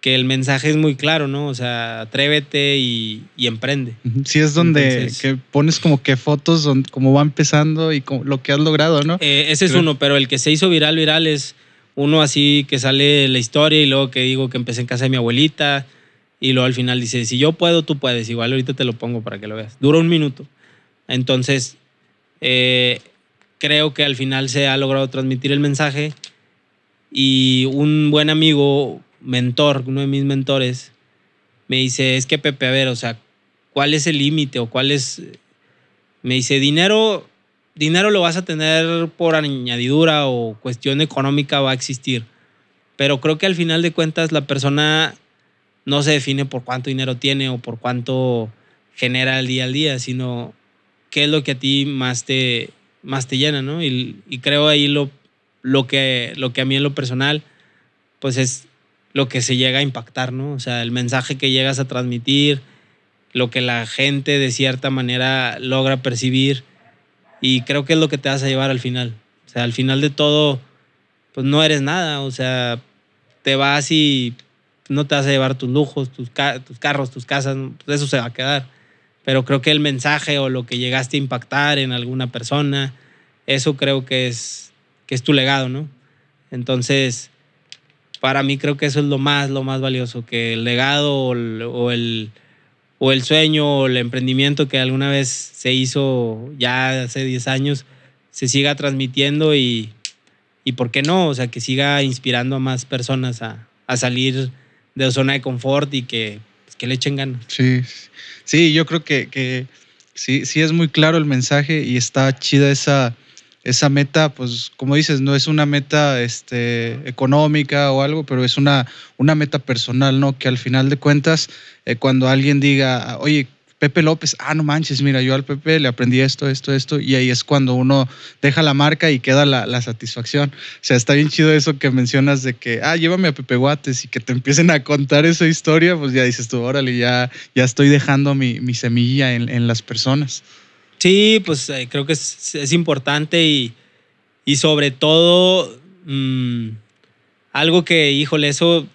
que el mensaje es muy claro, ¿no? O sea, atrévete y, emprende. Sí, es donde que pones como que fotos, donde, cómo va empezando y lo que has logrado, ¿no? Eh, ese es uno, pero el que se hizo viral, viral es uno así que sale la historia y luego que digo que empecé en casa de mi abuelita y luego al final dice, si yo puedo, tú puedes. Igual ahorita te lo pongo para que lo veas. Dura un minuto. Entonces, eh, creo que al final se ha logrado transmitir el mensaje y un buen amigo mentor, uno de mis mentores, me dice, es que Pepe, a ver, o sea, ¿cuál es el límite o cuál es... Me dice, dinero, dinero lo vas a tener por añadidura o cuestión económica va a existir. Pero creo que al final de cuentas la persona no se define por cuánto dinero tiene o por cuánto genera el día al día, sino qué es lo que a ti más te, más te llena, ¿no? Y, y creo ahí lo, lo, que, lo que a mí en lo personal, pues es lo que se llega a impactar, ¿no? O sea, el mensaje que llegas a transmitir, lo que la gente de cierta manera logra percibir y creo que es lo que te vas a llevar al final. O sea, al final de todo, pues no eres nada, o sea, te vas y no te vas a llevar tus lujos, tus, tus carros, tus casas, eso se va a quedar. Pero creo que el mensaje o lo que llegaste a impactar en alguna persona, eso creo que es, que es tu legado, ¿no? Entonces, para mí creo que eso es lo más, lo más valioso, que el legado o el, sueño o el emprendimiento que alguna vez se hizo ya hace 10 años se siga transmitiendo y, y por qué no, o sea, que siga inspirando a más personas a, salir de zona de confort y que, pues, que le echen ganas. Sí, sí, yo creo que, que sí, sí es muy claro el mensaje y está chida esa esa meta, pues como dices, no es una meta este, económica o algo, pero es una, una meta personal, ¿no? Que al final de cuentas, eh, cuando alguien diga, oye, Pepe López, ah, no manches, mira, yo al Pepe le aprendí esto, esto, esto, y ahí es cuando uno deja la marca y queda la, satisfacción. O sea, está bien chido eso que mencionas de que, ah, llévame a Pepe Guates y que te empiecen a contar esa historia, pues ya dices tú, órale, ya, ya estoy dejando mi, semilla en, en las personas. Sí, pues eh, creo que es, importante y, sobre todo mm, algo que, híjole, eso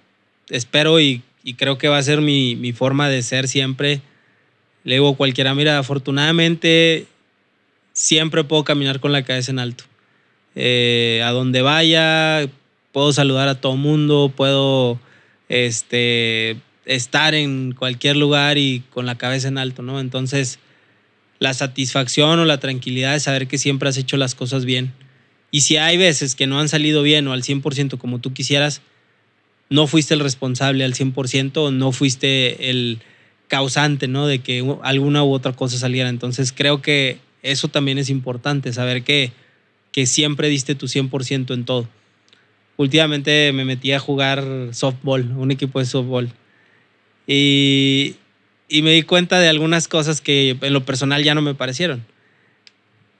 espero y, creo que va a ser mi, forma de ser siempre. Le digo cualquiera, mira, afortunadamente siempre puedo caminar con la cabeza en alto. Eh, a donde vaya, puedo saludar a todo mundo, puedo este, estar en cualquier lugar y con la cabeza en alto, ¿no? Entonces, la satisfacción o la tranquilidad de saber que siempre has hecho las cosas bien. Y si hay veces que no han salido bien o al 100% como tú quisieras, no fuiste el responsable al 100% o no fuiste el causante, ¿no? De que alguna u otra cosa saliera. Entonces creo que eso también es importante, saber que, que siempre diste tu 100% en todo. Últimamente me metí a jugar softball, un equipo de softball. Y, y me di cuenta de algunas cosas que en lo personal ya no me parecieron.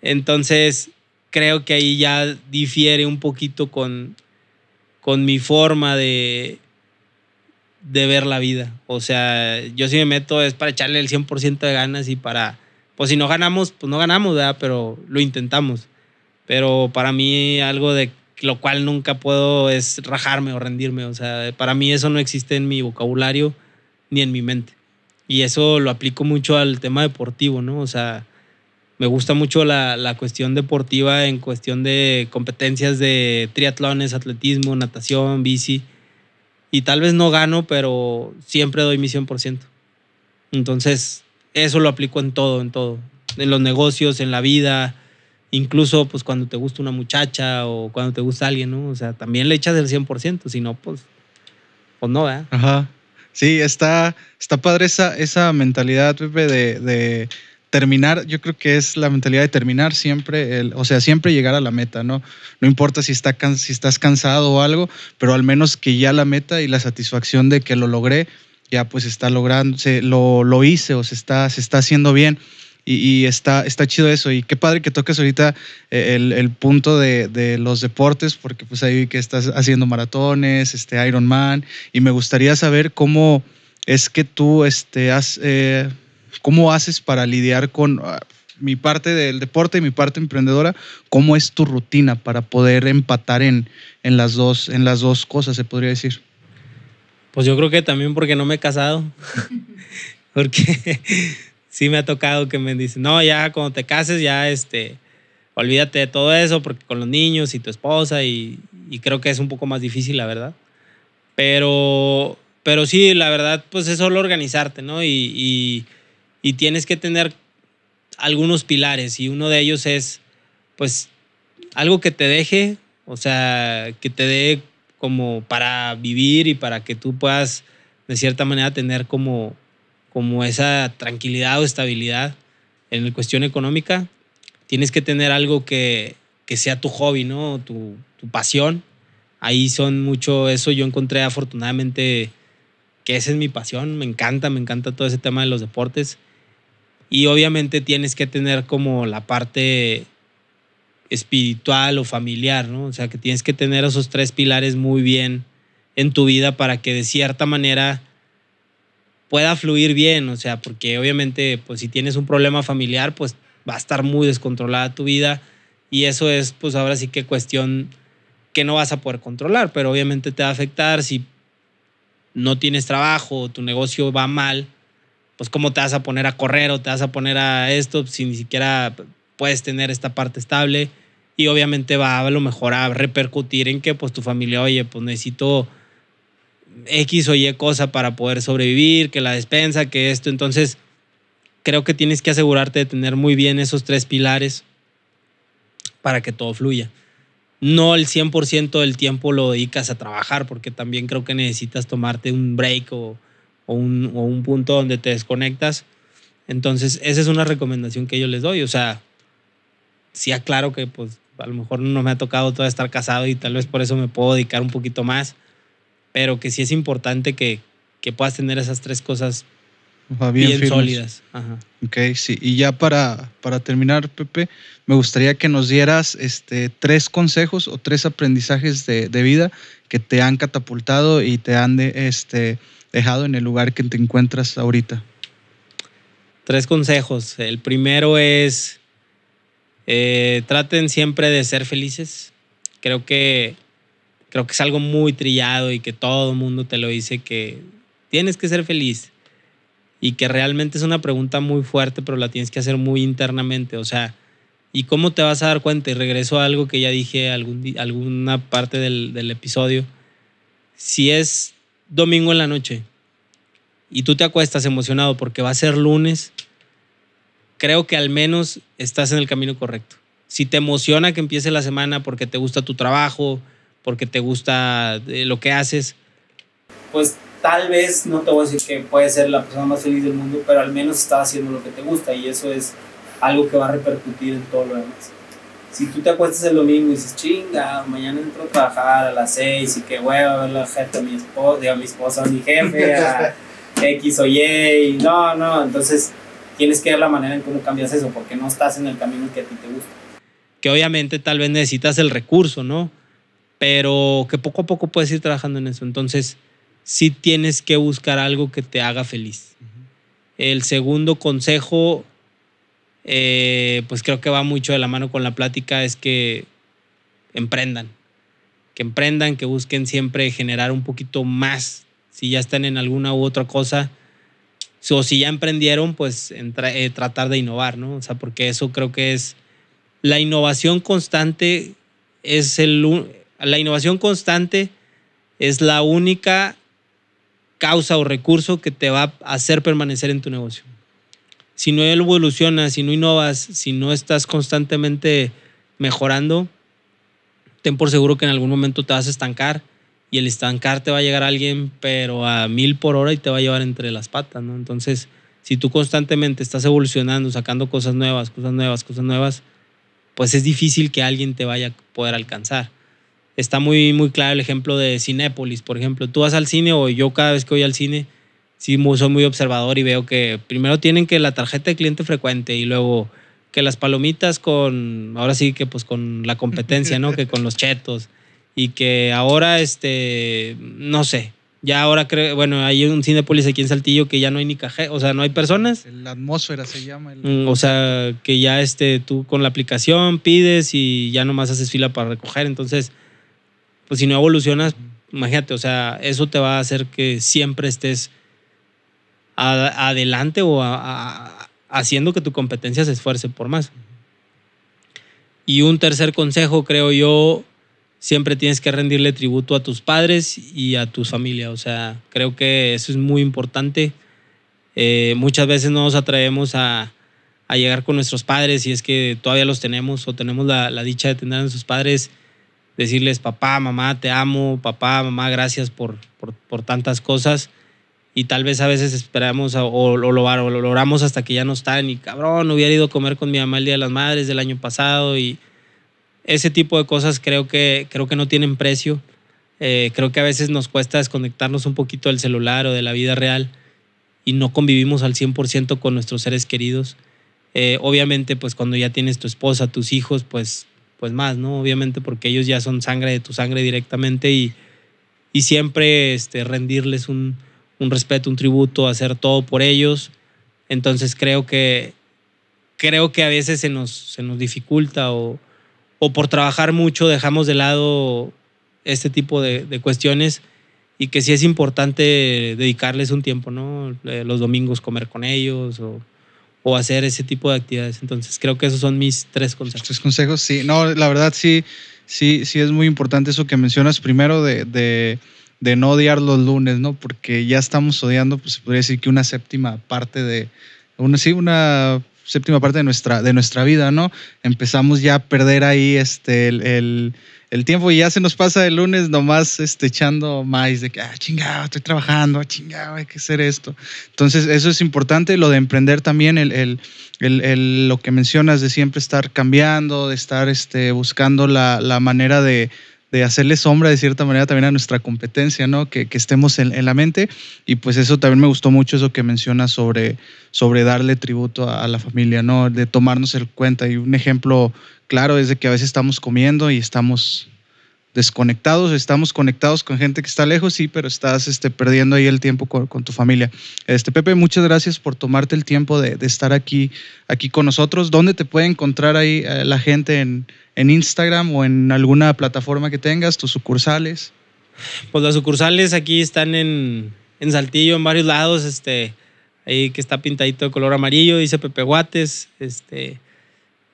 Entonces, creo que ahí ya difiere un poquito con, con mi forma de, de ver la vida. O sea, yo si me meto es para echarle el 100% de ganas y para, pues si no ganamos, pues no ganamos, ¿verdad? Pero lo intentamos. Pero para mí algo de lo cual nunca puedo es rajarme o rendirme. O sea, para mí eso no existe en mi vocabulario ni en mi mente. Y eso lo aplico mucho al tema deportivo, ¿no? O sea, me gusta mucho la, la cuestión deportiva en cuestión de competencias de triatlones, atletismo, natación, bici y tal vez no gano, pero siempre doy mi 100%. Entonces, eso lo aplico en todo, en todo. En los negocios, en la vida, incluso pues cuando te gusta una muchacha o cuando te gusta alguien, ¿no? O sea, también le echas el 100%, si no, pues, pues no, ¿verdad? Ajá. Sí, está, está padre esa, esa mentalidad, Pepe, de, de terminar, yo creo que es la mentalidad de terminar siempre, el, o sea, siempre llegar a la meta, ¿no? No importa si, está, si estás cansado o algo, pero al menos que ya la meta y la satisfacción de que lo logré, ya pues está logrando, se, lo, lo hice o se está, se está haciendo bien. Y, está, está chido eso. Y qué padre que toques ahorita eh, el, el punto de, de, los deportes, porque pues ahí que estás haciendo maratones, este Ironman, y me gustaría saber cómo es que tú este, has... Eh, ¿Cómo haces para lidiar con uh, mi parte del deporte y mi parte emprendedora? ¿Cómo es tu rutina para poder empatar en, en, las, dos, en las dos cosas, se podría decir? Pues yo creo que también porque no me he casado. porque sí me ha tocado que me dicen, no, ya cuando te cases, ya este, olvídate de todo eso, porque con los niños y tu esposa, y, creo que es un poco más difícil, la verdad. Pero, pero sí, la verdad, pues es solo organizarte, ¿no? Y, y y tienes que tener algunos pilares y uno de ellos es pues algo que te deje, o sea, que te dé como para vivir y para que tú puedas de cierta manera tener como, como esa tranquilidad o estabilidad en cuestión económica. Tienes que tener algo que, que sea tu hobby, ¿no? Tu, tu pasión. Ahí son mucho eso. Yo encontré afortunadamente que esa es mi pasión. Me encanta, me encanta todo ese tema de los deportes. Y obviamente tienes que tener como la parte espiritual o familiar, ¿no? O sea, que tienes que tener esos tres pilares muy bien en tu vida para que de cierta manera pueda fluir bien, o sea, porque obviamente, pues si tienes un problema familiar, pues va a estar muy descontrolada tu vida y eso es, pues ahora sí que cuestión que no vas a poder controlar, pero obviamente te va a afectar si no tienes trabajo, tu negocio va mal, pues cómo te vas a poner a correr o te vas a poner a esto si ni siquiera puedes tener esta parte estable y obviamente va a lo mejor a repercutir en que pues tu familia, oye, pues necesito X o Y cosa para poder sobrevivir, que la despensa, que esto, entonces creo que tienes que asegurarte de tener muy bien esos tres pilares para que todo fluya. No el 100% del tiempo lo dedicas a trabajar, porque también creo que necesitas tomarte un break o, un, o un punto donde te desconectas. Entonces, esa es una recomendación que yo les doy. O sea, sí aclaro que pues a lo mejor no me ha tocado todavía estar casado y tal vez por eso me puedo dedicar un poquito más, pero que sí es importante que, que puedas tener esas tres cosas bien, sólidas. Ajá. Ok, sí. Y ya para, para terminar, Pepe, me gustaría que nos dieras este, tres consejos o tres aprendizajes de, de vida que te han catapultado y te han de, este, dejado en el lugar que te encuentras ahorita? Tres consejos. El primero es, eh, traten siempre de ser felices. Creo que, creo que es algo muy trillado y que todo el mundo te lo dice que tienes que ser feliz. Y que realmente es una pregunta muy fuerte, pero la tienes que hacer muy internamente. O sea, ¿y cómo te vas a dar cuenta? Y regreso a algo que ya dije algún, alguna parte del, del episodio. Si es domingo en la noche y tú te acuestas emocionado porque va a ser lunes, creo que al menos estás en el camino correcto. Si te emociona que empiece la semana porque te gusta tu trabajo, porque te gusta eh, lo que haces, pues tal vez no te voy a decir que puedes ser la persona más feliz del mundo, pero al menos estás haciendo lo que te gusta y eso es algo que va a repercutir en todo lo demás. Si tú te acuestas el domingo y dices, chinga, mañana entro a trabajar a las 6 y que hueva a ver la gente a mi esposa, a mi esposa, a mi jefe, a X o Y, y no, no, entonces tienes que ver la manera en cómo cambias eso, porque no estás en el camino que a ti te gusta. Que obviamente tal vez necesitas el recurso, ¿no? Pero que poco a poco puedes ir trabajando en eso. Entonces, sí tienes que buscar algo que te haga feliz. El segundo consejo, eh, pues creo que va mucho de la mano con la plática, es que emprendan. Que emprendan, que busquen siempre generar un poquito más. Si ya están en alguna u otra cosa, o si ya emprendieron, pues eh, tratar de innovar, ¿no? O sea, porque eso creo que es la innovación constante es el la innovación constante es la única causa o recurso que te va a hacer permanecer en tu negocio. Si no evolucionas, si no innovas, si no estás constantemente mejorando, ten por seguro que en algún momento te vas a estancar y el estancar te va a llegar a alguien, pero a mil por hora y te va a llevar entre las patas. Entonces, si tú constantemente estás evolucionando, sacando cosas nuevas, cosas nuevas, cosas nuevas, pues es difícil que alguien te vaya a poder alcanzar está muy, muy claro el ejemplo de Cinépolis, por ejemplo. Tú vas al cine o yo cada vez que voy al cine, sí soy muy observador y veo que primero tienen que la tarjeta de cliente frecuente y luego que las palomitas con, ahora sí que pues con la competencia, ¿no? que con los chetos y que ahora, este, no sé, ya ahora creo, bueno, hay un Cinépolis aquí en Saltillo que ya no hay ni cajero, o sea, no hay personas. La atmósfera se llama. Mm, o sea, que ya este, tú con la aplicación pides y ya nomás haces fila para recoger, entonces pues si no evolucionas, imagínate, o sea, eso te va a hacer que siempre estés adelante o haciendo que tu competencia se esfuerce por más. Y un tercer consejo, creo yo, siempre tienes que rendirle tributo a tus padres y a tu familia. O sea, creo que eso es muy importante. Eh, muchas veces no nos atrevemos a, llegar con nuestros padres y es que todavía los tenemos o tenemos la, la dicha de tener a nuestros padres decirles, papá, mamá, te amo, papá, mamá, gracias por, por, tantas cosas. Y tal vez a veces esperamos o, lo, logramos hasta que ya no están y cabrón, hubiera ido a comer con mi mamá el Día de las Madres del año pasado y ese tipo de cosas creo que, creo que no tienen precio. Eh, creo que a veces nos cuesta desconectarnos un poquito del celular o de la vida real y no convivimos al 100% con nuestros seres queridos. Eh, obviamente, pues cuando ya tienes tu esposa, tus hijos, pues pues más, ¿no? Obviamente porque ellos ya son sangre de tu sangre directamente y, y siempre este, rendirles un, un, respeto, un tributo, hacer todo por ellos. Entonces creo que, creo que a veces se nos, se nos dificulta o, o por trabajar mucho dejamos de lado este tipo de, de, cuestiones y que sí es importante dedicarles un tiempo, ¿no? Eh, los domingos comer con ellos o o hacer ese tipo de actividades. Entonces, creo que esos son mis tres consejos. Tres consejos, sí. No, la verdad sí, sí, sí es muy importante eso que mencionas primero de, de, no odiar los lunes, ¿no? Porque ya estamos odiando, pues se podría decir que una séptima parte de, una, sí, una séptima parte de nuestra, de nuestra vida, ¿no? Empezamos ya a perder ahí este, el tiempo y ya se nos pasa el lunes nomás este, echando más de que, ah, chingado, estoy trabajando, ah, chingado, hay que hacer esto. Entonces, eso es importante, lo de emprender también, el, el, el, lo que mencionas de siempre estar cambiando, de estar este, buscando la, la manera de, de hacerle sombra de cierta manera también a nuestra competencia, ¿no? Que, que estemos en, en, la mente. Y pues eso también me gustó mucho, eso que mencionas sobre, sobre darle tributo a, a la familia, ¿no? De tomarnos el cuenta. Y un ejemplo claro es de que a veces estamos comiendo y estamos desconectados, estamos conectados con gente que está lejos, sí, pero estás este, perdiendo ahí el tiempo con, tu familia. Este, Pepe, muchas gracias por tomarte el tiempo de, estar aquí, aquí con nosotros. ¿Dónde te puede encontrar ahí eh, la gente en, en, Instagram o en alguna plataforma que tengas, tus sucursales? Pues las sucursales aquí están en, en Saltillo, en varios lados, este, ahí que está pintadito de color amarillo, dice Pepe Guates, este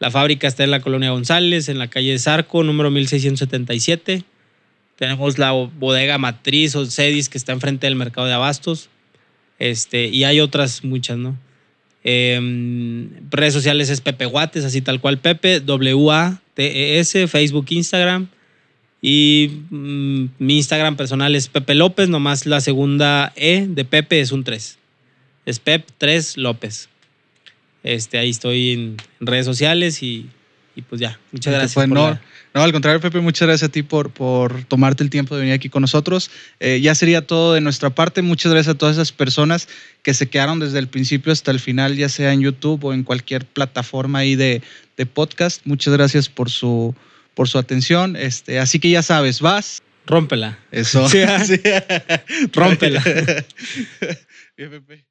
la fábrica está en la colonia González, en la calle Zarco, número 1677. Tenemos la bodega matriz o Cedis que está enfrente del mercado de abastos. Este, y hay otras muchas, ¿no? Em, redes sociales es Pepe Guates, así tal cual Pepe, W-A-T-E-S, Facebook, Instagram. Y mm, mi Instagram personal es Pepe López, nomás la segunda E de Pepe es un 3. Es Pep 3 López. Este, ahí estoy en redes sociales y, y pues ya. Muchas gracias. Pues por no, la- no, al contrario, Pepe, muchas gracias a ti por, por tomarte el tiempo de venir aquí con nosotros. Eh, ya sería todo de nuestra parte. Muchas gracias a todas esas personas que se quedaron desde el principio hasta el final, ya sea en YouTube o en cualquier plataforma ahí de, de podcast. Muchas gracias por su, por su atención. Este, así que ya sabes, vas. Rómpela. Eso. Sí. Sí. Rómpela. Bien, Pepe.